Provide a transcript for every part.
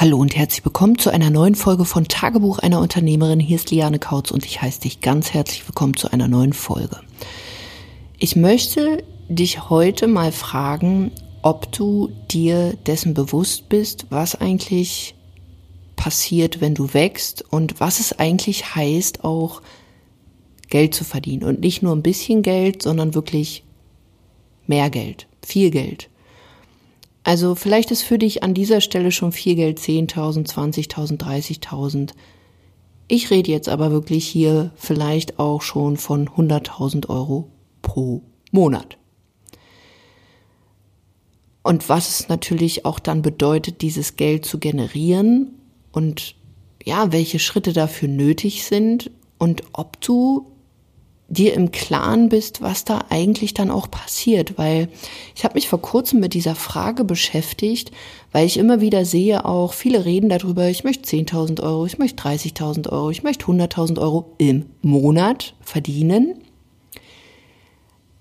Hallo und herzlich willkommen zu einer neuen Folge von Tagebuch einer Unternehmerin. Hier ist Liane Kautz und ich heiße dich ganz herzlich willkommen zu einer neuen Folge. Ich möchte dich heute mal fragen, ob du dir dessen bewusst bist, was eigentlich passiert, wenn du wächst und was es eigentlich heißt, auch Geld zu verdienen. Und nicht nur ein bisschen Geld, sondern wirklich mehr Geld, viel Geld. Also vielleicht ist für dich an dieser Stelle schon viel Geld 10.000, 20.000, 30.000. Ich rede jetzt aber wirklich hier vielleicht auch schon von 100.000 Euro pro Monat. Und was es natürlich auch dann bedeutet, dieses Geld zu generieren und ja, welche Schritte dafür nötig sind und ob du dir im Klaren bist, was da eigentlich dann auch passiert, weil ich habe mich vor kurzem mit dieser Frage beschäftigt, weil ich immer wieder sehe auch, viele reden darüber, ich möchte 10.000 Euro, ich möchte 30.000 Euro, ich möchte 100.000 Euro im Monat verdienen.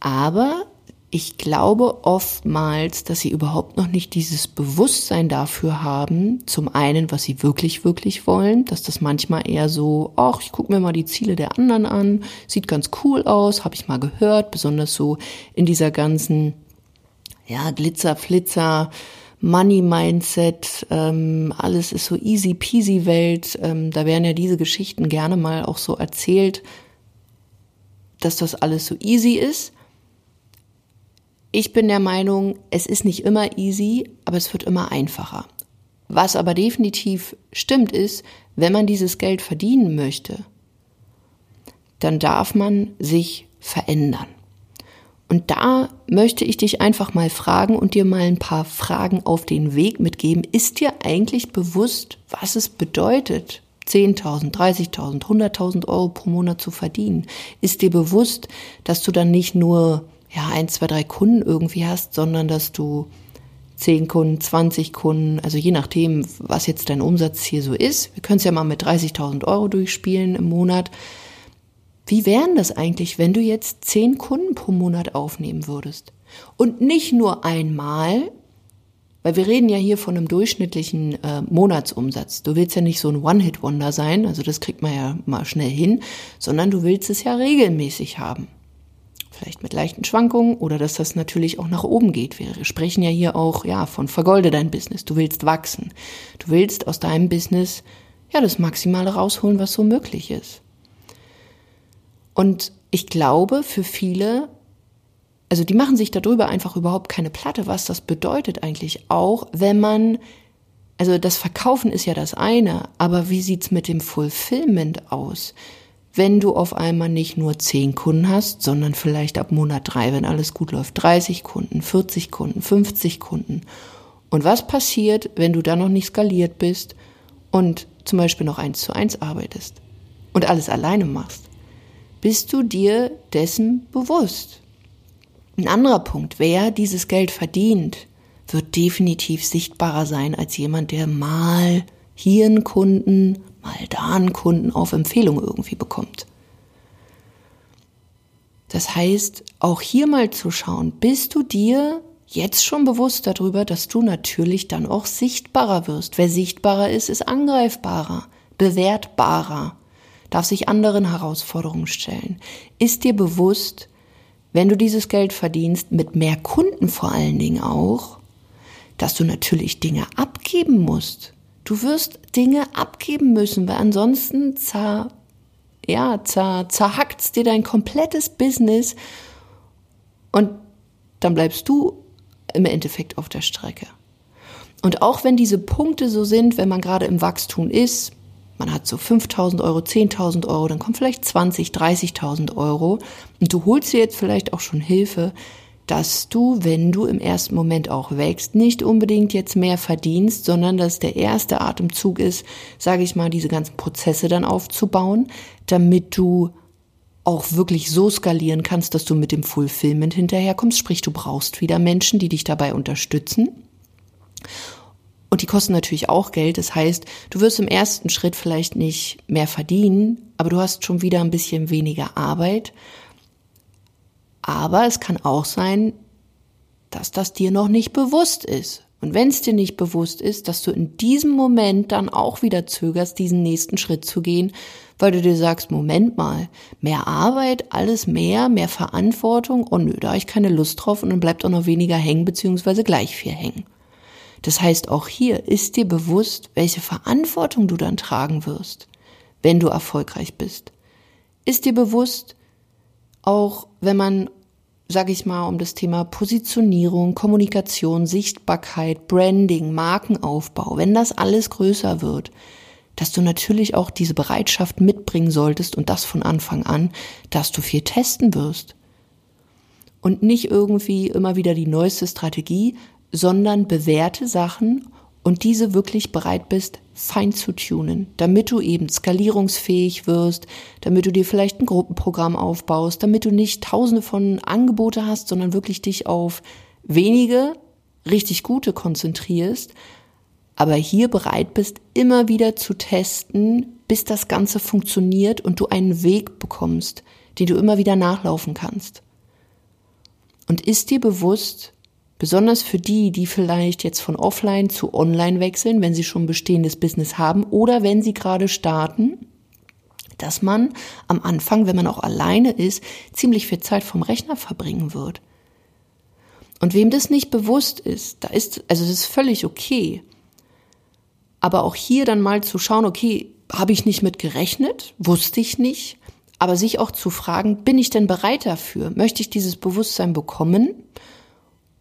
Aber ich glaube oftmals, dass sie überhaupt noch nicht dieses Bewusstsein dafür haben, zum einen, was sie wirklich, wirklich wollen, dass das manchmal eher so, ach, ich gucke mir mal die Ziele der anderen an, sieht ganz cool aus, habe ich mal gehört, besonders so in dieser ganzen, ja, Glitzer, Flitzer, Money-Mindset, ähm, alles ist so easy peasy Welt, ähm, da werden ja diese Geschichten gerne mal auch so erzählt, dass das alles so easy ist. Ich bin der Meinung, es ist nicht immer easy, aber es wird immer einfacher. Was aber definitiv stimmt ist, wenn man dieses Geld verdienen möchte, dann darf man sich verändern. Und da möchte ich dich einfach mal fragen und dir mal ein paar Fragen auf den Weg mitgeben. Ist dir eigentlich bewusst, was es bedeutet, 10.000, 30.000, 100.000 Euro pro Monat zu verdienen? Ist dir bewusst, dass du dann nicht nur ja, ein, zwei, drei Kunden irgendwie hast, sondern dass du zehn Kunden, 20 Kunden, also je nachdem, was jetzt dein Umsatz hier so ist. Wir können es ja mal mit 30.000 Euro durchspielen im Monat. Wie wären das eigentlich, wenn du jetzt zehn Kunden pro Monat aufnehmen würdest? Und nicht nur einmal, weil wir reden ja hier von einem durchschnittlichen äh, Monatsumsatz. Du willst ja nicht so ein One-Hit-Wonder sein, also das kriegt man ja mal schnell hin, sondern du willst es ja regelmäßig haben vielleicht mit leichten Schwankungen oder dass das natürlich auch nach oben geht. Wir sprechen ja hier auch ja von vergolde dein Business. Du willst wachsen. Du willst aus deinem Business ja das Maximale rausholen, was so möglich ist. Und ich glaube, für viele, also die machen sich darüber einfach überhaupt keine Platte, was das bedeutet eigentlich auch, wenn man also das Verkaufen ist ja das eine, aber wie sieht's mit dem Fulfillment aus? Wenn du auf einmal nicht nur 10 Kunden hast, sondern vielleicht ab Monat 3, wenn alles gut läuft, 30 Kunden, 40 Kunden, 50 Kunden. Und was passiert, wenn du dann noch nicht skaliert bist und zum Beispiel noch eins zu eins arbeitest und alles alleine machst? Bist du dir dessen bewusst? Ein anderer Punkt, wer dieses Geld verdient, wird definitiv sichtbarer sein als jemand, der mal hier einen Kunden, mal da einen Kunden auf Empfehlung irgendwie bekommt. Das heißt, auch hier mal zu schauen, bist du dir jetzt schon bewusst darüber, dass du natürlich dann auch sichtbarer wirst. Wer sichtbarer ist, ist angreifbarer, bewertbarer, darf sich anderen Herausforderungen stellen. Ist dir bewusst, wenn du dieses Geld verdienst, mit mehr Kunden vor allen Dingen auch, dass du natürlich Dinge abgeben musst. Du wirst Dinge abgeben müssen, weil ansonsten zer, ja, zer, zerhackt's dir dein komplettes Business und dann bleibst du im Endeffekt auf der Strecke. Und auch wenn diese Punkte so sind, wenn man gerade im Wachstum ist, man hat so 5000 Euro, 10.000 Euro, dann kommt vielleicht 20, 30.000 Euro und du holst dir jetzt vielleicht auch schon Hilfe, dass du, wenn du im ersten Moment auch wächst, nicht unbedingt jetzt mehr verdienst, sondern dass der erste Atemzug ist, sage ich mal, diese ganzen Prozesse dann aufzubauen, damit du auch wirklich so skalieren kannst, dass du mit dem Fulfillment hinterherkommst. Sprich, du brauchst wieder Menschen, die dich dabei unterstützen. Und die kosten natürlich auch Geld. Das heißt, du wirst im ersten Schritt vielleicht nicht mehr verdienen, aber du hast schon wieder ein bisschen weniger Arbeit aber es kann auch sein, dass das dir noch nicht bewusst ist. Und wenn es dir nicht bewusst ist, dass du in diesem Moment dann auch wieder zögerst, diesen nächsten Schritt zu gehen, weil du dir sagst, Moment mal, mehr Arbeit, alles mehr, mehr Verantwortung, oh nö, da habe ich keine Lust drauf und dann bleibt auch noch weniger hängen, beziehungsweise gleich viel hängen. Das heißt, auch hier ist dir bewusst, welche Verantwortung du dann tragen wirst, wenn du erfolgreich bist. Ist dir bewusst, auch wenn man, sag ich mal, um das Thema Positionierung, Kommunikation, Sichtbarkeit, Branding, Markenaufbau, wenn das alles größer wird, dass du natürlich auch diese Bereitschaft mitbringen solltest und das von Anfang an, dass du viel testen wirst. Und nicht irgendwie immer wieder die neueste Strategie, sondern bewährte Sachen und diese wirklich bereit bist, fein zu tunen, damit du eben skalierungsfähig wirst, damit du dir vielleicht ein Gruppenprogramm aufbaust, damit du nicht tausende von Angebote hast, sondern wirklich dich auf wenige richtig gute konzentrierst, aber hier bereit bist, immer wieder zu testen, bis das Ganze funktioniert und du einen Weg bekommst, den du immer wieder nachlaufen kannst. Und ist dir bewusst, besonders für die, die vielleicht jetzt von offline zu online wechseln, wenn sie schon bestehendes Business haben oder wenn sie gerade starten, dass man am Anfang, wenn man auch alleine ist, ziemlich viel Zeit vom Rechner verbringen wird. Und wem das nicht bewusst ist, da ist, also das ist völlig okay. Aber auch hier dann mal zu schauen, okay, habe ich nicht mit gerechnet, wusste ich nicht, aber sich auch zu fragen, bin ich denn bereit dafür? Möchte ich dieses Bewusstsein bekommen?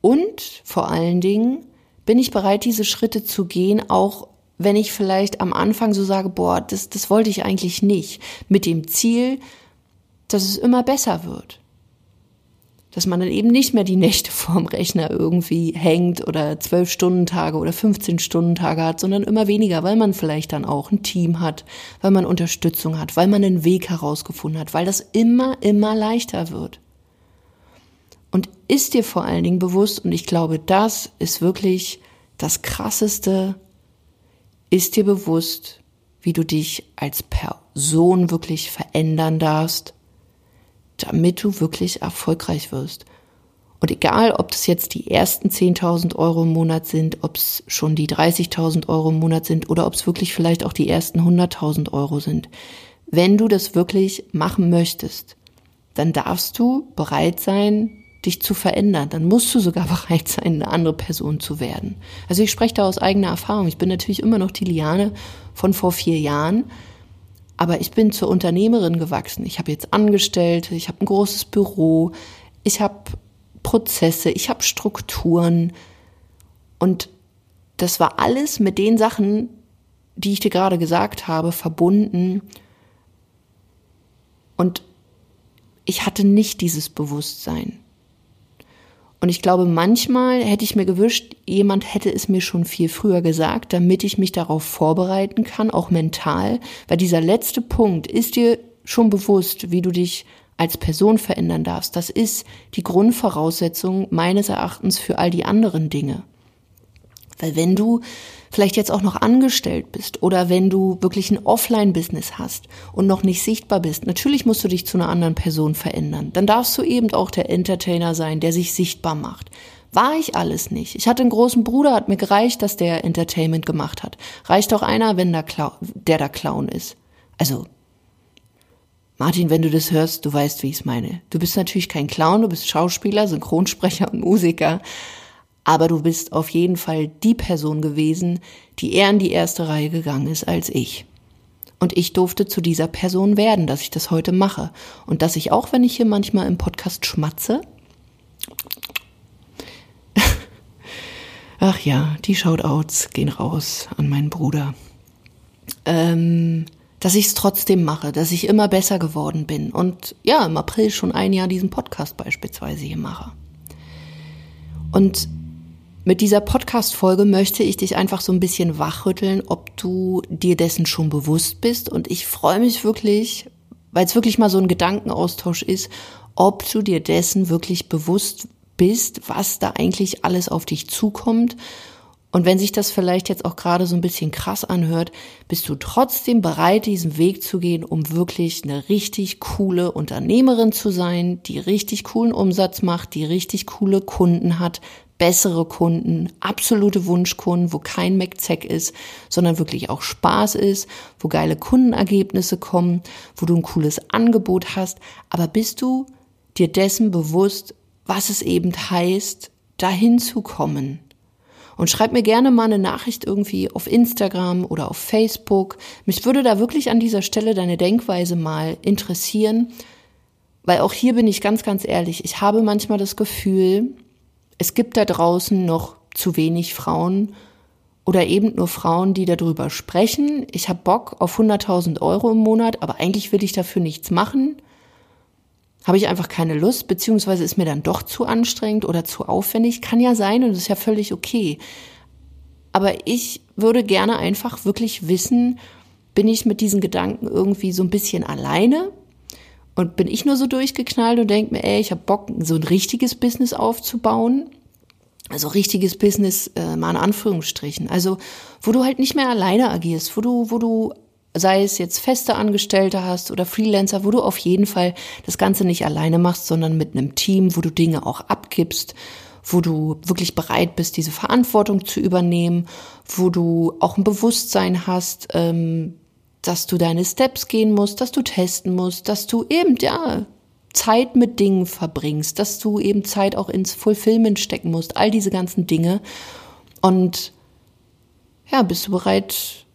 Und vor allen Dingen, bin ich bereit, diese Schritte zu gehen, auch wenn ich vielleicht am Anfang so sage, boah, das, das wollte ich eigentlich nicht, mit dem Ziel, dass es immer besser wird dass man dann eben nicht mehr die Nächte vorm Rechner irgendwie hängt oder zwölf Stunden Tage oder 15 Stunden Tage hat, sondern immer weniger, weil man vielleicht dann auch ein Team hat, weil man Unterstützung hat, weil man einen Weg herausgefunden hat, weil das immer, immer leichter wird. Und ist dir vor allen Dingen bewusst, und ich glaube, das ist wirklich das Krasseste, ist dir bewusst, wie du dich als Person wirklich verändern darfst, damit du wirklich erfolgreich wirst. Und egal, ob das jetzt die ersten 10.000 Euro im Monat sind, ob es schon die 30.000 Euro im Monat sind oder ob es wirklich vielleicht auch die ersten 100.000 Euro sind, wenn du das wirklich machen möchtest, dann darfst du bereit sein, dich zu verändern. Dann musst du sogar bereit sein, eine andere Person zu werden. Also ich spreche da aus eigener Erfahrung. Ich bin natürlich immer noch die Liane von vor vier Jahren, aber ich bin zur Unternehmerin gewachsen. Ich habe jetzt Angestellte, ich habe ein großes Büro, ich habe Prozesse, ich habe Strukturen. Und das war alles mit den Sachen, die ich dir gerade gesagt habe, verbunden. Und ich hatte nicht dieses Bewusstsein. Und ich glaube, manchmal hätte ich mir gewünscht, jemand hätte es mir schon viel früher gesagt, damit ich mich darauf vorbereiten kann, auch mental. Weil dieser letzte Punkt ist dir schon bewusst, wie du dich als Person verändern darfst. Das ist die Grundvoraussetzung meines Erachtens für all die anderen Dinge. Weil wenn du vielleicht jetzt auch noch angestellt bist oder wenn du wirklich ein Offline-Business hast und noch nicht sichtbar bist, natürlich musst du dich zu einer anderen Person verändern. Dann darfst du eben auch der Entertainer sein, der sich sichtbar macht. War ich alles nicht. Ich hatte einen großen Bruder, hat mir gereicht, dass der Entertainment gemacht hat. Reicht auch einer, wenn der, Clown, der da Clown ist. Also, Martin, wenn du das hörst, du weißt, wie ich es meine. Du bist natürlich kein Clown, du bist Schauspieler, Synchronsprecher und Musiker aber du bist auf jeden Fall die Person gewesen, die eher in die erste Reihe gegangen ist als ich. Und ich durfte zu dieser Person werden, dass ich das heute mache. Und dass ich auch, wenn ich hier manchmal im Podcast schmatze, ach ja, die Shoutouts gehen raus an meinen Bruder, ähm, dass ich es trotzdem mache, dass ich immer besser geworden bin und ja, im April schon ein Jahr diesen Podcast beispielsweise hier mache. Und mit dieser Podcast-Folge möchte ich dich einfach so ein bisschen wachrütteln, ob du dir dessen schon bewusst bist. Und ich freue mich wirklich, weil es wirklich mal so ein Gedankenaustausch ist, ob du dir dessen wirklich bewusst bist, was da eigentlich alles auf dich zukommt. Und wenn sich das vielleicht jetzt auch gerade so ein bisschen krass anhört, bist du trotzdem bereit, diesen Weg zu gehen, um wirklich eine richtig coole Unternehmerin zu sein, die richtig coolen Umsatz macht, die richtig coole Kunden hat, bessere Kunden, absolute Wunschkunden, wo kein McZeck ist, sondern wirklich auch Spaß ist, wo geile Kundenergebnisse kommen, wo du ein cooles Angebot hast. Aber bist du dir dessen bewusst, was es eben heißt, dahin zu kommen? Und schreib mir gerne mal eine Nachricht irgendwie auf Instagram oder auf Facebook. Mich würde da wirklich an dieser Stelle deine Denkweise mal interessieren, weil auch hier bin ich ganz, ganz ehrlich. Ich habe manchmal das Gefühl, es gibt da draußen noch zu wenig Frauen oder eben nur Frauen, die darüber sprechen. Ich habe Bock auf 100.000 Euro im Monat, aber eigentlich will ich dafür nichts machen. Habe ich einfach keine Lust, beziehungsweise ist mir dann doch zu anstrengend oder zu aufwendig. Kann ja sein und ist ja völlig okay. Aber ich würde gerne einfach wirklich wissen, bin ich mit diesen Gedanken irgendwie so ein bisschen alleine? Und bin ich nur so durchgeknallt und denke mir, ey, ich habe Bock, so ein richtiges Business aufzubauen. Also richtiges Business, äh, mal in Anführungsstrichen. Also, wo du halt nicht mehr alleine agierst, wo du, wo du sei es jetzt feste Angestellte hast oder Freelancer, wo du auf jeden Fall das Ganze nicht alleine machst, sondern mit einem Team, wo du Dinge auch abgibst, wo du wirklich bereit bist, diese Verantwortung zu übernehmen, wo du auch ein Bewusstsein hast, ähm, dass du deine Steps gehen musst, dass du testen musst, dass du eben, ja, Zeit mit Dingen verbringst, dass du eben Zeit auch ins Fulfillment stecken musst, all diese ganzen Dinge. Und ja, bist du bereit,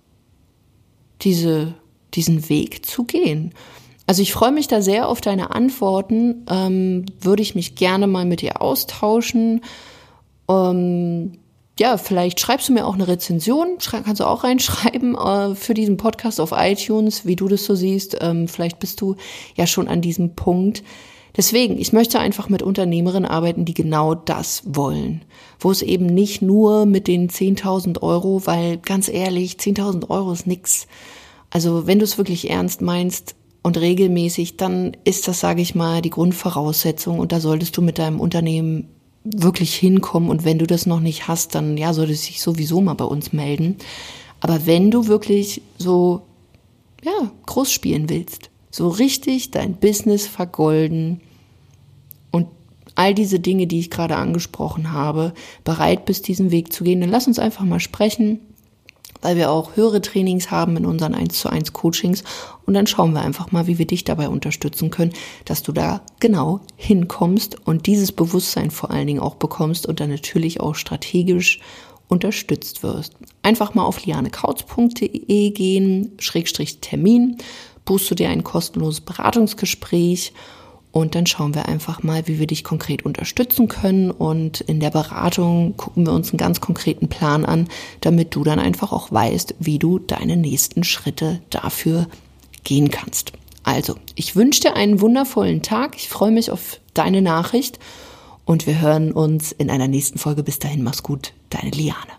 diese, diesen Weg zu gehen. Also ich freue mich da sehr auf deine Antworten. Ähm, würde ich mich gerne mal mit dir austauschen. Ähm, ja, vielleicht schreibst du mir auch eine Rezension, kannst du auch reinschreiben äh, für diesen Podcast auf iTunes, wie du das so siehst. Ähm, vielleicht bist du ja schon an diesem Punkt. Deswegen, ich möchte einfach mit Unternehmerinnen arbeiten, die genau das wollen. Wo es eben nicht nur mit den 10.000 Euro, weil ganz ehrlich, 10.000 Euro ist nix. Also wenn du es wirklich ernst meinst und regelmäßig, dann ist das, sage ich mal, die Grundvoraussetzung und da solltest du mit deinem Unternehmen wirklich hinkommen und wenn du das noch nicht hast, dann ja, solltest du dich sowieso mal bei uns melden. Aber wenn du wirklich so, ja, groß spielen willst, so richtig dein Business vergolden all diese Dinge, die ich gerade angesprochen habe, bereit bist, diesen Weg zu gehen, dann lass uns einfach mal sprechen, weil wir auch höhere Trainings haben in unseren 1 zu 1 Coachings und dann schauen wir einfach mal, wie wir dich dabei unterstützen können, dass du da genau hinkommst und dieses Bewusstsein vor allen Dingen auch bekommst und dann natürlich auch strategisch unterstützt wirst. Einfach mal auf lianekautz.de gehen, Schrägstrich Termin, buchst du dir ein kostenloses Beratungsgespräch und dann schauen wir einfach mal, wie wir dich konkret unterstützen können. Und in der Beratung gucken wir uns einen ganz konkreten Plan an, damit du dann einfach auch weißt, wie du deine nächsten Schritte dafür gehen kannst. Also, ich wünsche dir einen wundervollen Tag. Ich freue mich auf deine Nachricht und wir hören uns in einer nächsten Folge. Bis dahin, mach's gut, deine Liane.